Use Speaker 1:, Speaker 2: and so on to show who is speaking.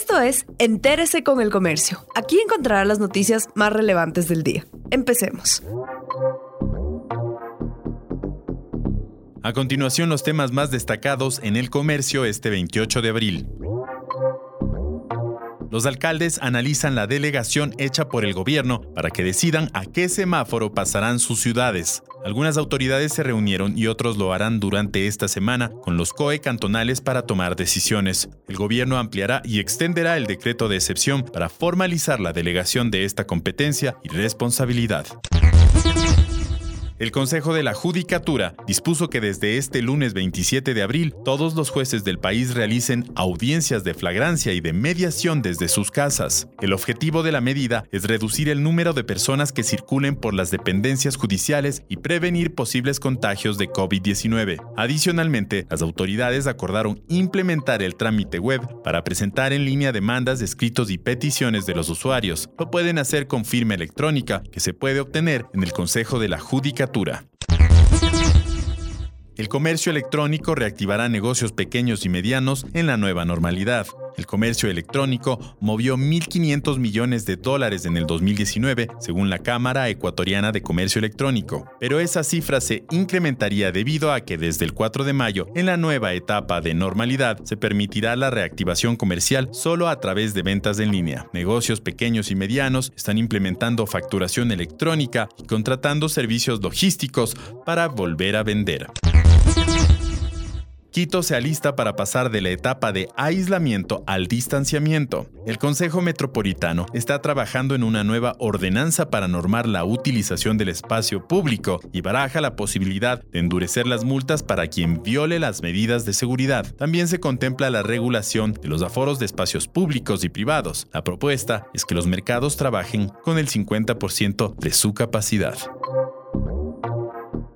Speaker 1: Esto es Entérese con el Comercio. Aquí encontrará las noticias más relevantes del día. Empecemos.
Speaker 2: A continuación, los temas más destacados en el comercio este 28 de abril. Los alcaldes analizan la delegación hecha por el gobierno para que decidan a qué semáforo pasarán sus ciudades. Algunas autoridades se reunieron y otros lo harán durante esta semana con los COE cantonales para tomar decisiones. El gobierno ampliará y extenderá el decreto de excepción para formalizar la delegación de esta competencia y responsabilidad. El Consejo de la Judicatura dispuso que desde este lunes 27 de abril todos los jueces del país realicen audiencias de flagrancia y de mediación desde sus casas. El objetivo de la medida es reducir el número de personas que circulen por las dependencias judiciales y prevenir posibles contagios de COVID-19. Adicionalmente, las autoridades acordaron implementar el trámite web para presentar en línea demandas de escritos y peticiones de los usuarios. Lo pueden hacer con firma electrónica que se puede obtener en el Consejo de la Judicatura caricatura el comercio electrónico reactivará negocios pequeños y medianos en la nueva normalidad. El comercio electrónico movió 1.500 millones de dólares en el 2019, según la Cámara Ecuatoriana de Comercio Electrónico. Pero esa cifra se incrementaría debido a que desde el 4 de mayo, en la nueva etapa de normalidad, se permitirá la reactivación comercial solo a través de ventas en línea. Negocios pequeños y medianos están implementando facturación electrónica y contratando servicios logísticos para volver a vender. Quito se alista para pasar de la etapa de aislamiento al distanciamiento. El Consejo Metropolitano está trabajando en una nueva ordenanza para normar la utilización del espacio público y baraja la posibilidad de endurecer las multas para quien viole las medidas de seguridad. También se contempla la regulación de los aforos de espacios públicos y privados. La propuesta es que los mercados trabajen con el 50% de su capacidad.